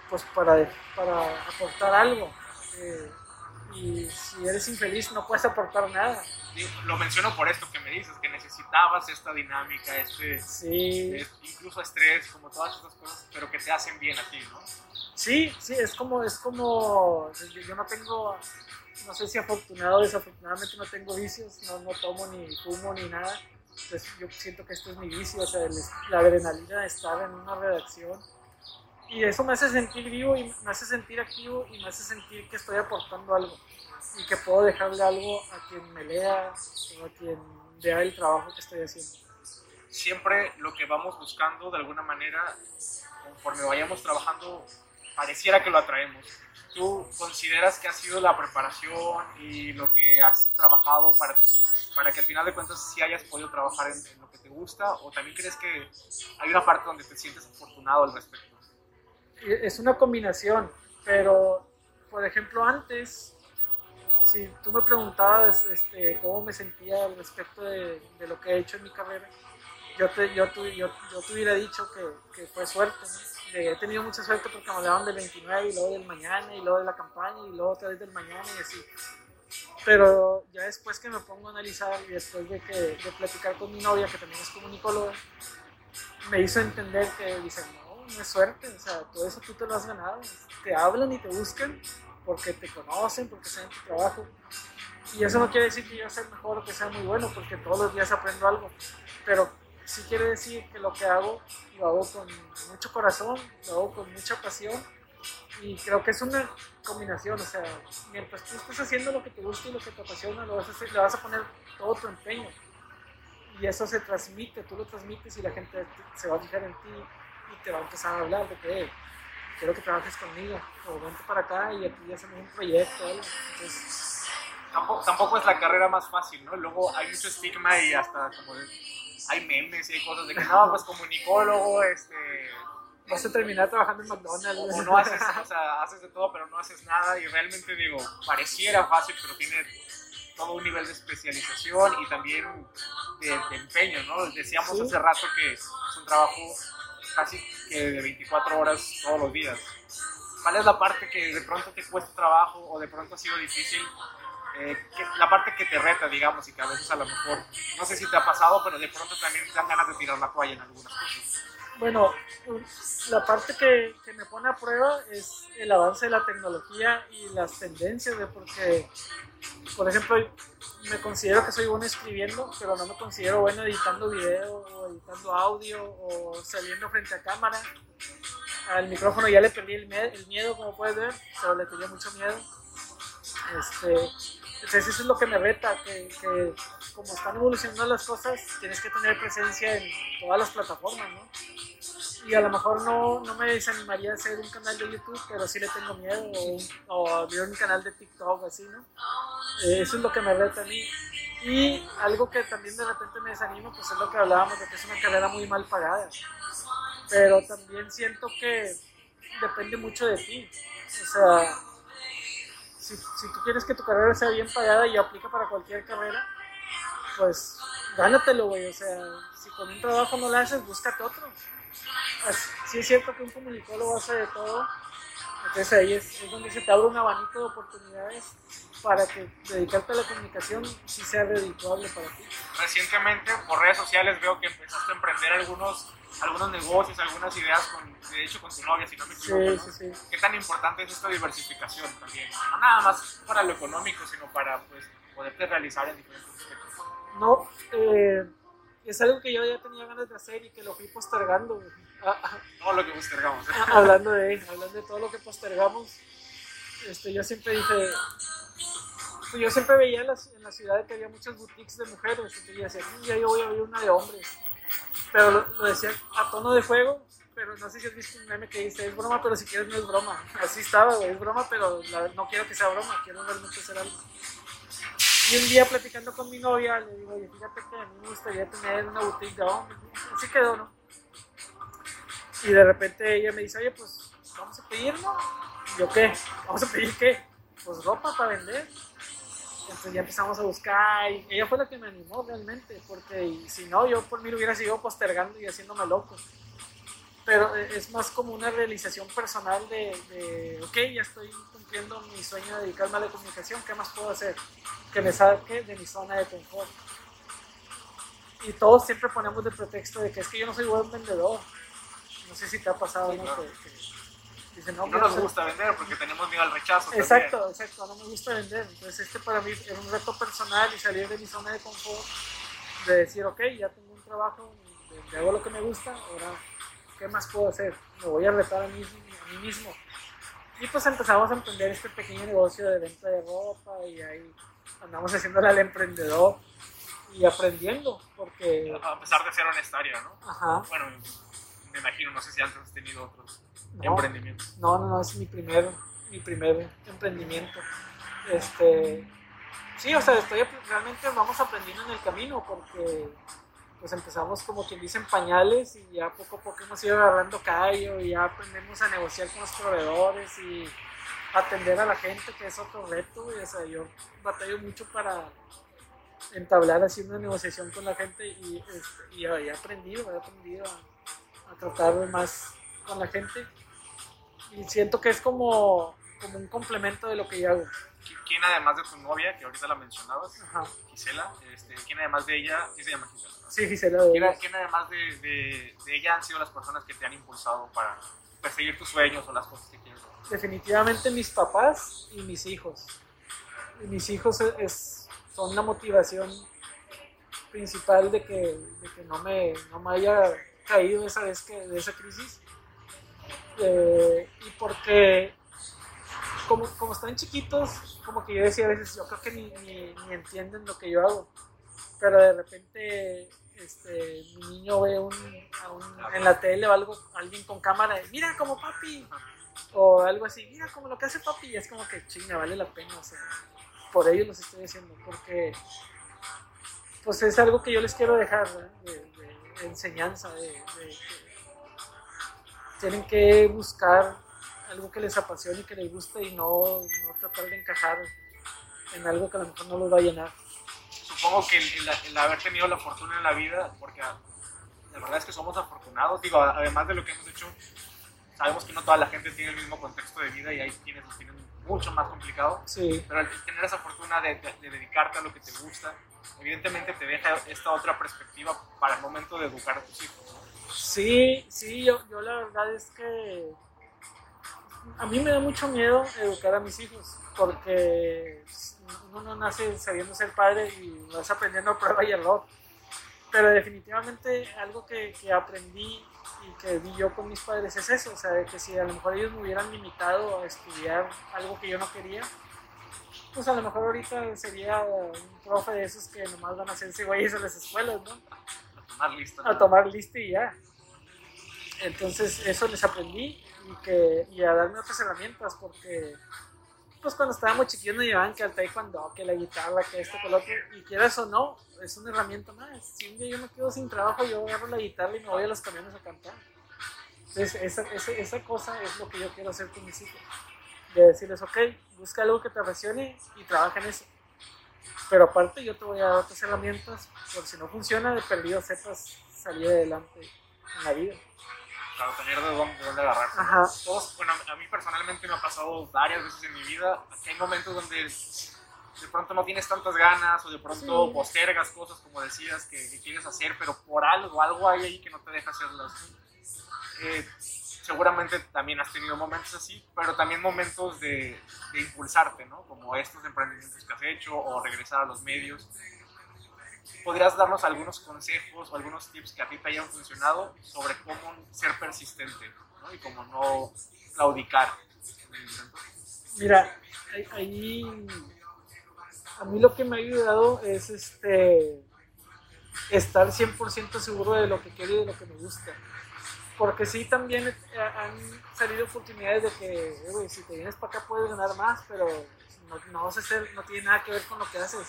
pues para, para aportar algo. Eh, y si eres infeliz no puedes aportar nada. Lo menciono por esto que me dices, que necesitabas esta dinámica, este, sí. este incluso estrés, como todas estas cosas, pero que te hacen bien a ti, ¿no? Sí, sí, es como, es como, yo no tengo, no sé si afortunado o desafortunadamente no tengo vicios, no, no tomo ni fumo ni nada pues yo siento que esto es mi vicio, o sea, la adrenalina de estar en una redacción. Y eso me hace sentir vivo y me hace sentir activo y me hace sentir que estoy aportando algo y que puedo dejarle algo a quien me lea o a quien vea el trabajo que estoy haciendo. Siempre lo que vamos buscando de alguna manera, conforme vayamos trabajando, pareciera que lo atraemos. ¿Tú consideras que ha sido la preparación y lo que has trabajado para, para que al final de cuentas sí hayas podido trabajar en, lo que te gusta? ¿O también crees que hay una parte donde te sientes afortunado al respecto? Es una combinación, pero por ejemplo antes, si tú me preguntabas este, cómo me sentía al respecto de, lo que he hecho en mi carrera, yo te, yo, yo, yo te hubiera dicho que, que fue suerte. He tenido mucha suerte porque me hablaban del 29 y luego del mañana y luego de la campaña y luego otra vez del mañana y así. Pero ya después que me pongo a analizar y después de, que, de platicar con mi novia, que también es comunicóloga, me hizo entender que dicen, no, no es suerte, o sea, todo eso tú te lo has ganado. Te hablan y te buscan porque te conocen, porque saben tu trabajo. Y eso no quiere decir que yo sea mejor o que sea muy bueno, porque todos los días aprendo algo. Pero sí quiere decir que lo que hago lo hago con mucho corazón, lo hago con mucha pasión y creo que es una combinación, o sea, mientras tú estés haciendo lo que te gusta y lo que te apasiona, lo vas a hacer, le vas a poner todo tu empeño y eso se transmite, tú lo transmites y la gente se va a fijar en ti y te va a empezar a hablar de que quiero que trabajes conmigo o vente para acá y aquí hacemos un proyecto. ¿vale? Entonces, tampoco, tampoco es la carrera más fácil, ¿no? Luego hay mucho estigma y hasta como de hay memes y hay cosas de que no, pues comunicólogo, este... Vas a terminar trabajando en McDonald's. O no haces, o sea, haces de todo, pero no haces nada. Y realmente digo, pareciera fácil, pero tiene todo un nivel de especialización y también de, de empeño, ¿no? Decíamos ¿Sí? hace rato que es un trabajo casi que de 24 horas todos los días. ¿Cuál es la parte que de pronto te cuesta trabajo o de pronto ha sido difícil eh, la parte que te reta, digamos, y que a veces a lo mejor, no sé si te ha pasado, pero de pronto también te dan ganas de tirar la toalla en algunas cosas. Bueno, la parte que, que me pone a prueba es el avance de la tecnología y las tendencias, de porque, por ejemplo, me considero que soy bueno escribiendo, pero no me considero bueno editando video o editando audio o saliendo frente a cámara. Al micrófono ya le perdí el, el miedo, como puedes ver, pero le tenía mucho miedo. Este, entonces eso es lo que me reta, que, que, como están evolucionando las cosas, tienes que tener presencia en todas las plataformas, ¿no? Y a lo mejor no, no me desanimaría a hacer un canal de YouTube, pero sí le tengo miedo, o, abrir un canal de TikTok, así, ¿no? Eh, eso es lo que me reta a mí. Y algo que también de repente me desanima, pues es lo que hablábamos, de que es una carrera muy mal pagada. Pero también siento que depende mucho de ti. O sea, si, si, tú quieres que tu carrera sea bien pagada y aplica para cualquier carrera, pues gánatelo, güey. O sea, si con un trabajo no lo haces, búscate otro. Si es cierto que un comunicólogo hace de todo. Entonces ahí es, es, donde se te abre un abanico de oportunidades para que dedicarte a la comunicación sí sea redituable para ti. Recientemente por redes sociales veo que empezaste a emprender algunos algunos negocios, algunas ideas, con, de hecho con tu novia, si no me equivoco. Sí, sí, sí. ¿Qué tan importante es esta diversificación también? No nada más para lo económico, sino para pues, poderte realizar en diferentes aspectos. No, eh, es algo que yo ya tenía ganas de hacer y que lo fui postergando. Todo lo que postergamos. ¿eh? hablando, de, hablando de todo lo que postergamos, este, yo siempre dije, pues, yo siempre veía en la, en la ciudad que había muchas boutiques de mujeres y yo decía, ya yo voy a abrir una de hombres pero lo, decía a tono de juego, pero no sé si has visto un meme que dice, es broma, pero si quieres no es broma. Así estaba, es broma, pero no quiero que sea broma, quiero realmente hacer algo. Y un día platicando con mi novia, le digo, oye, fíjate que a mí me gustaría tener una boutique de hombres. Así quedó, ¿no? Y de repente ella me dice, oye, pues vamos a pedir, ¿no? Y yo, ¿qué? ¿Vamos a pedir qué? Pues ropa para vender. Entonces ya empezamos a buscar y ella fue la que me animó realmente, porque si no, yo por mí lo hubiera seguido postergando y haciéndome loco. Pero e, es más como una realización personal de, de, ok, ya estoy cumpliendo mi sueño de dedicarme a la comunicación, ¿qué más puedo hacer? Que me saque de mi zona de confort. Y todos siempre ponemos de pretexto de que es que yo no soy buen vendedor. No sé si te ha pasado, ¿no? No, nos gusta vender porque tenemos miedo al rechazo. Exacto, exacto, no me gusta vender. Entonces este para mí era un reto personal y salir de mi zona de confort, de decir, ok, ya tengo un trabajo, hago lo que me gusta, ahora, ¿qué más puedo hacer? Me voy a retar a mí, a mí mismo. Y pues empezamos a emprender este pequeño negocio de venta de ropa y ahí andamos haciéndole al emprendedor y aprendiendo, porque... A pesar de ser honestaria, ¿no? Ajá. Bueno, me imagino, no sé si antes has tenido otros no, emprendimiento. No, no, es mi primer, mi primer emprendimiento. Este, sí, o sea, estoy, realmente vamos aprendiendo en el camino porque pues empezamos como quien dice en pañales y ya poco a poco hemos ido agarrando callo y ya aprendemos a negociar con los proveedores y atender a la gente, que es otro reto. Y, o sea, yo batallo mucho para entablar así una negociación con la gente y, este, y he aprendido, he aprendido a, a tratar más con la gente y siento que es como, como un complemento de lo que yo hago. ¿Quién además de tu novia, que ahorita la mencionabas, Gisela, este, quién además de ella, ¿qué se llama Gisela? Sí, Gisela. ¿Quién, además de, de, ella han sido las personas que te han impulsado para perseguir tus sueños o las cosas que quieres? Definitivamente mis papás y mis hijos. Y mis hijos es, son la motivación principal de que, de que no, me, no me haya caído esa vez que, de esa crisis eh, y porque como, como están chiquitos, como que yo decía a veces, yo creo que ni, ni, entienden lo que yo hago. Pero de repente este, mi niño ve un, en la tele o algo, alguien con cámara, mira como papi, o algo así, mira como lo que hace papi, y es como que chinga, vale la pena, o sea, por ello los estoy diciendo, porque pues es algo que yo les quiero dejar de, enseñanza, de, tienen que buscar algo que les apasione y que les guste y no, no tratar de encajar en algo que a lo mejor no los va a llenar. Supongo que el, haber tenido la fortuna en la vida, porque la verdad es que somos afortunados, digo, además de lo que hemos hecho, sabemos que no toda la gente tiene el mismo contexto de vida y hay quienes lo tienen mucho más complicado. Sí. Pero el tener esa fortuna de, de, dedicarte a lo que te gusta, evidentemente te deja esta otra perspectiva para el momento de educar a tus hijos. Sí, sí, yo, yo la verdad es que a mí me da mucho miedo educar a mis hijos, porque uno no nace sabiendo ser padre y vas aprendiendo a prueba y error. Pero definitivamente algo que, que aprendí y que vi yo con mis padres es eso, o sea, que si a lo mejor ellos me hubieran limitado a estudiar algo que yo no quería, pues a lo mejor ahorita sería un profe de esos que nomás van a hacerse güeyes en las escuelas, ¿no? A tomar lista. A tomar lista y ya. Entonces eso les aprendí y, que, y a darme otras herramientas porque pues cuando estábamos chiquillos nos llevaban que al taekwondo, que la guitarra, que esto, que lo otro, y quieras o no, es una herramienta más. Si un día yo me quedo sin trabajo, yo agarro la guitarra y me voy a los camiones a cantar. Entonces, esa, esa, esa cosa es lo que yo quiero hacer con mis hijos. De decirles, ok, busca algo que te apasione y trabaja en eso. Pero aparte yo te voy a dar otras herramientas, por si no funciona, de perdido sepas salir adelante en la vida para tener de dónde, de dónde agarrar. Ajá. Todos, bueno, a mí personalmente me ha pasado varias veces en mi vida que hay momentos donde de pronto no tienes tantas ganas o de pronto Sí. postergas cosas como decías que, que quieres hacer, pero por algo, algo hay ahí que no te deja hacerlas. Eh, seguramente también has tenido momentos así, pero también momentos de, impulsarte, ¿no? Como estos emprendimientos que has hecho o regresar a los medios. ¿Podrías darnos algunos consejos o algunos tips que a ti te hayan funcionado sobre cómo ser persistente ¿no? y cómo no claudicar? Mira, ahí a mí lo que me ha ayudado es este estar 100% seguro de lo que quiero y de lo que me gusta. Porque sí, también eh, han salido oportunidades de que, si te vienes para acá puedes ganar más, pero no, no, tiene nada que ver con lo que haces.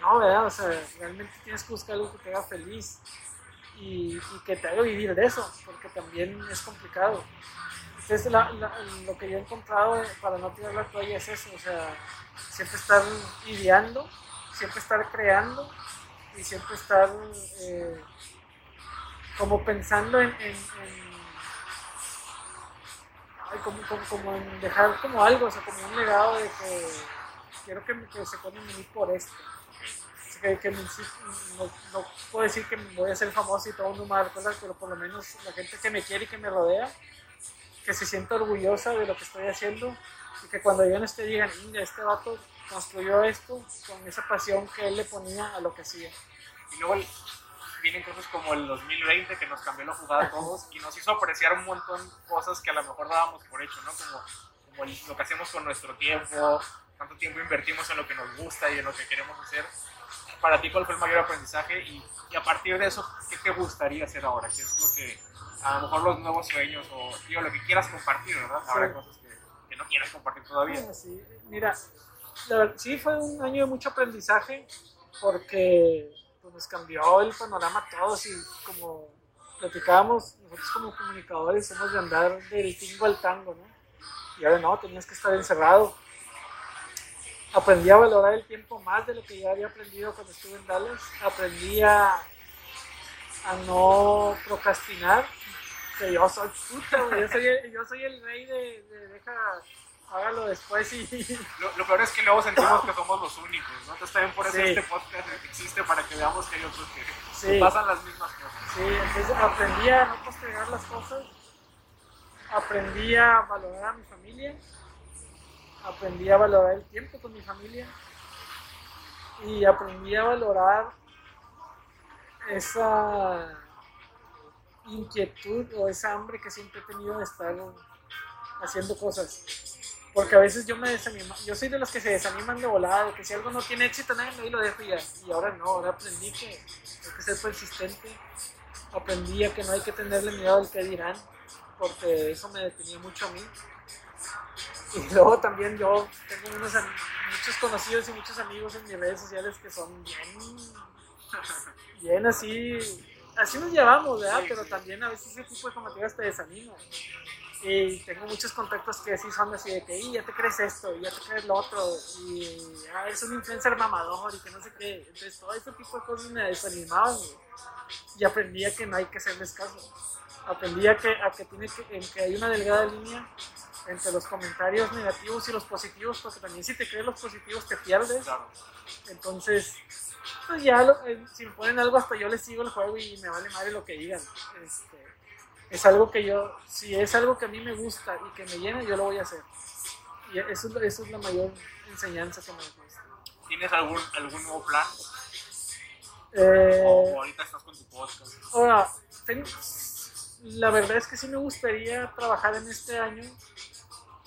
No, ¿verdad? O sea, realmente tienes que buscar algo que te haga feliz y, que te haga vivir de eso, porque también es complicado. Entonces, lo que yo he encontrado para no tirar la toalla es eso, o sea, siempre estar ideando, siempre estar creando y siempre estar eh, como pensando en, en- como, en dejar como algo, o sea, como un legado de que quiero que, que se venir por esto. Que, no, puedo decir que voy a ser famoso y todo va a recordar, pero por lo menos la gente que me quiere y que me rodea, que se sienta orgullosa de lo que estoy haciendo y que cuando yo no esté digan, mira, este vato construyó esto con esa pasión que él le ponía a lo que hacía. Y luego vienen cosas como el 2020 que nos cambió la jugada a todos y nos hizo apreciar un montón cosas que a lo mejor dábamos por hecho, ¿no? Como, como lo que hacemos con nuestro tiempo, cuánto tiempo invertimos en lo que nos gusta y en lo que queremos hacer. Para ti, ¿cuál fue el mayor aprendizaje? Y, y a partir de eso, ¿qué te gustaría hacer ahora? ¿Qué es lo que, a lo mejor los nuevos sueños o digo, lo que quieras compartir, ¿verdad? Habrá Sí. cosas que, que no quieras compartir todavía. Ah, sí. Mira, la verdad, sí fue un año de mucho aprendizaje porque pues, nos cambió el panorama a todos como platicábamos, nosotros como comunicadores hemos de andar del tingo al tango, ¿no? Y ahora no, tenías que estar encerrado. Aprendí a valorar el tiempo más de lo que ya había aprendido cuando estuve en Dallas. Aprendí a, no procrastinar, que yo soy puta. Yo soy el, yo soy el rey de, de deja, hágalo después y... <laughs> Lo, lo peor es que luego sentimos que somos los únicos, ¿no? Entonces también por eso Sí. este podcast existe para que veamos que hay otros que Sí. que pasan las mismas cosas. Sí, entonces aprendí a no postergar las cosas, aprendí a valorar a mi familia, aprendí a valorar el tiempo con mi familia y aprendí a valorar esa inquietud o esa hambre que siempre he tenido de estar haciendo cosas. Porque a veces yo me desanimo, yo soy de los que se desaniman de volada, de que si algo no tiene éxito, nadie ahí lo dejo y ya. Y ahora no, ahora aprendí que hay que ser persistente, aprendí a que no hay que tenerle miedo al que dirán, porque eso me detenía mucho a mí. Y <laughs> luego también yo tengo unos, muchos conocidos y muchos amigos en mis redes sociales que son bien, <laughs> bien así, así nos llevamos, ¿verdad? Pero también a veces ese tipo de comentarios te desaniman. Y tengo muchos contactos que sí son así de que, "Y, ya te crees esto, y ya te crees lo otro, y ah, eres un influencer mamador, y que no sé qué. Entonces, todo ese tipo de cosas me desanimaban. Y aprendí a que no hay que hacerles caso. Aprendí a que, a que, tiene que, en que hay una delgada línea entre los comentarios negativos y los positivos, porque también si te crees los positivos te pierdes. Entonces, pues ya eh, si me ponen algo hasta yo les sigo el juego y me vale madre lo que digan. Este, es algo que yo, si es algo que a mí me gusta y que me llena, yo lo voy a hacer. Y eso, eso es la mayor enseñanza que me gusta. ¿Tienes algún, algún nuevo plan? Eh, o ahorita estás con tu podcast. Ahora, la verdad es que sí me gustaría trabajar en este año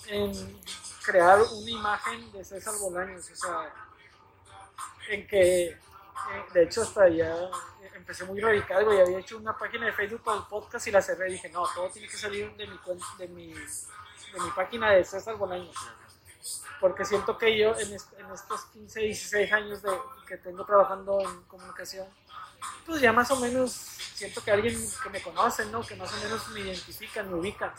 en crear una imagen de César Bolaños, o sea, en que, eh, de hecho, hasta ya empecé muy radical, güey, había hecho una página de Facebook para el podcast y la cerré y dije, no, todo tiene que salir de mi, de mi, de mi página de César Bolaños. Porque siento que yo en, en estos 15, 16 años de, que tengo trabajando en comunicación, pues ya más o menos siento que alguien que me conoce, ¿no? Que más o menos me identifica, me ubica.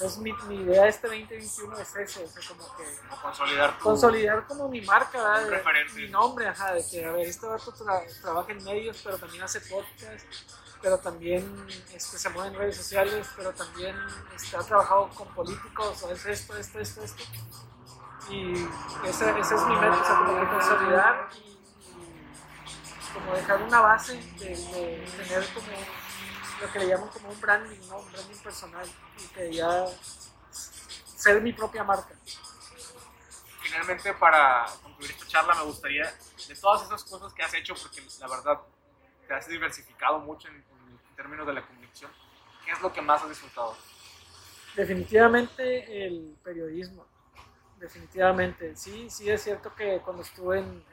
Entonces mi, mi idea este 2021 es eso, sea, como que... consolidar Consolidar como mi marca, referente. Mi nombre, ajá, de que, a ver, este vato trabaja en medios, pero también hace podcast, pero también este, se mueve en redes sociales, pero también este, ha trabajado con políticos, o es esto, esto, esto, esto. Y ese, ese es mi meta, o sea, como que consolidar y como dejar una base de, tener como lo que le llaman como un branding, ¿no? Un branding personal y que ya ser mi propia marca. Finalmente, para concluir esta charla, me gustaría, de todas esas cosas que has hecho, porque la verdad te has diversificado mucho en, en términos de la comunicación, ¿qué es lo que más has disfrutado? Definitivamente el periodismo, definitivamente. Sí, sí es cierto que cuando estuve en,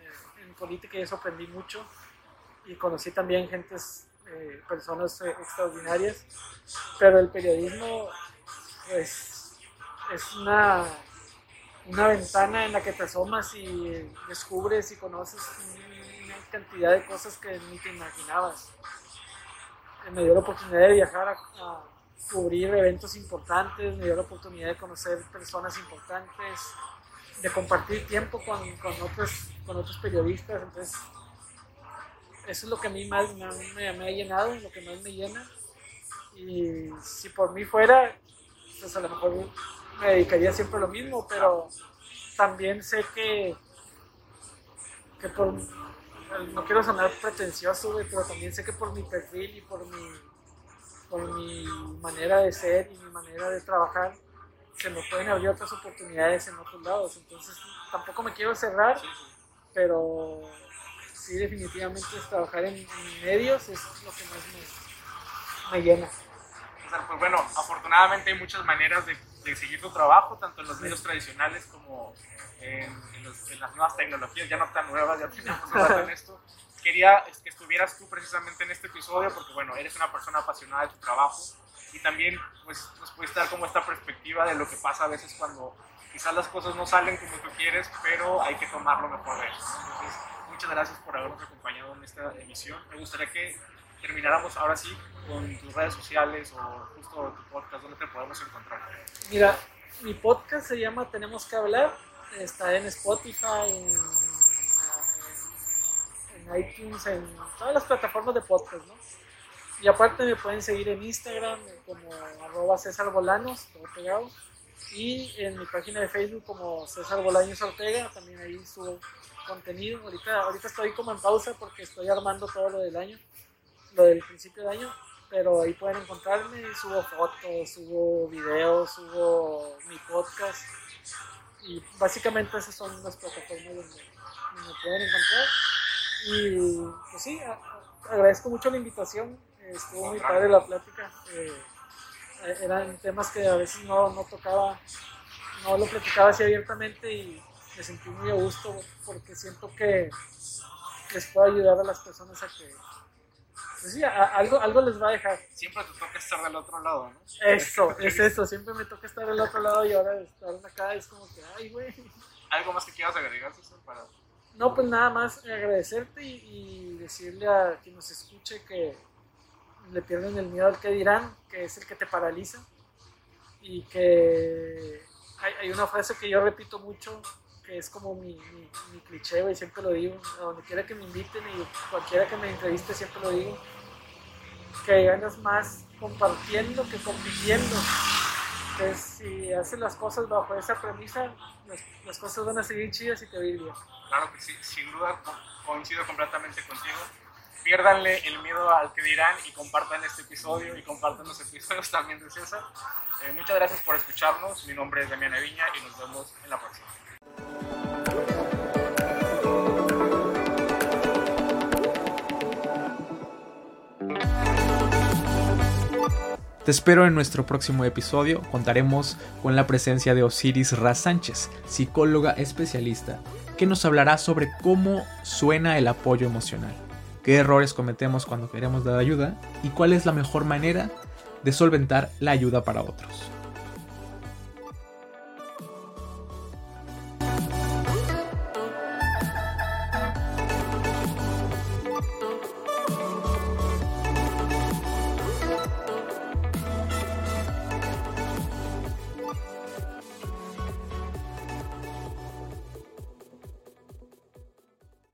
en política eso aprendí mucho y conocí también gentes, eh, personas eh, extraordinarias, pero el periodismo pues, es una, una ventana en la que te asomas y descubres y conoces una cantidad de cosas que ni te imaginabas. Me dio la oportunidad de viajar a, cubrir eventos importantes, me dio la oportunidad de conocer personas importantes, de compartir tiempo con, con, otros, con otros periodistas. Entonces, eso es lo que a mí más me, ha llenado, lo que más me llena. Y si por mí fuera, pues a lo mejor me dedicaría siempre a lo mismo, pero también sé que, que por, no quiero sonar pretencioso, pero también sé que por mi perfil y por mi, por mi manera de ser y mi manera de trabajar, se me pueden abrir otras oportunidades en otros lados. Entonces, tampoco me quiero cerrar, pero sí, definitivamente es trabajar en, medios es lo que más me, llena. Pues bueno, afortunadamente hay muchas maneras de, seguir tu trabajo, tanto en los medios tradicionales como en, las nuevas tecnologías, ya no tan nuevas, ya tenemos en esto. Quería que estuvieras tú precisamente en este episodio porque, bueno, eres una persona apasionada de tu trabajo y también pues, nos puedes dar como esta perspectiva de lo que pasa a veces cuando quizás las cosas no salen como tú quieres, pero hay que tomar lo mejor de eso. Entonces, muchas gracias por habernos acompañado en esta emisión. Me gustaría que termináramos ahora sí con tus redes sociales o justo tu podcast, ¿dónde te podemos encontrar? Mira, mi podcast se llama Tenemos que hablar, está en Spotify, en, en, iTunes, en todas las plataformas de podcast, ¿no? Y aparte me pueden seguir en Instagram como arroba César Bolanos, todo pegado. Y en mi página de Facebook como César Bolaños Ortega, también ahí subo contenido. Ahorita, ahorita estoy como en pausa porque estoy armando todo lo del año, lo del principio de año, pero ahí pueden encontrarme, subo fotos, subo videos, subo mi podcast y básicamente esas son las plataformas donde, me pueden encontrar. Y pues sí, agradezco mucho la invitación, estuvo muy padre la plática. Eh, eran temas que a veces no, no tocaba, no lo platicaba así abiertamente y me sentí muy a gusto porque siento que les puedo ayudar a las personas a que, pues sí, algo, algo les va a dejar. Siempre te toca estar del otro lado, ¿no? Eso, <laughs> es eso, siempre me toca estar del otro lado y ahora estar acá es como que, ay, güey. ¿Algo más que quieras agregar, para...? No, pues nada más agradecerte y, decirle a quien nos escuche que le pierden el miedo al que dirán, que es el que te paraliza y que hay, hay una frase que yo repito mucho que es como mi, mi, cliché, y siempre lo digo, a donde quiera que me inviten y cualquiera que me entreviste siempre lo digo, que ganas más compartiendo que compitiendo. Entonces, si haces las cosas bajo esa premisa, las, cosas van a seguir chidas y te va bien. Claro que sí, sin duda coincido completamente contigo. Piérdanle el miedo al que dirán y compartan este episodio y compartan los episodios <laughs> también de César. Eh, muchas gracias por escucharnos. Mi nombre es Damián Viña y nos vemos en la próxima. Te espero en nuestro próximo episodio. Contaremos con la presencia de Osiris Raz Sánchez, psicóloga especialista, que nos hablará sobre cómo suena el apoyo emocional, qué errores cometemos cuando queremos dar ayuda y cuál es la mejor manera de solventar la ayuda para otros.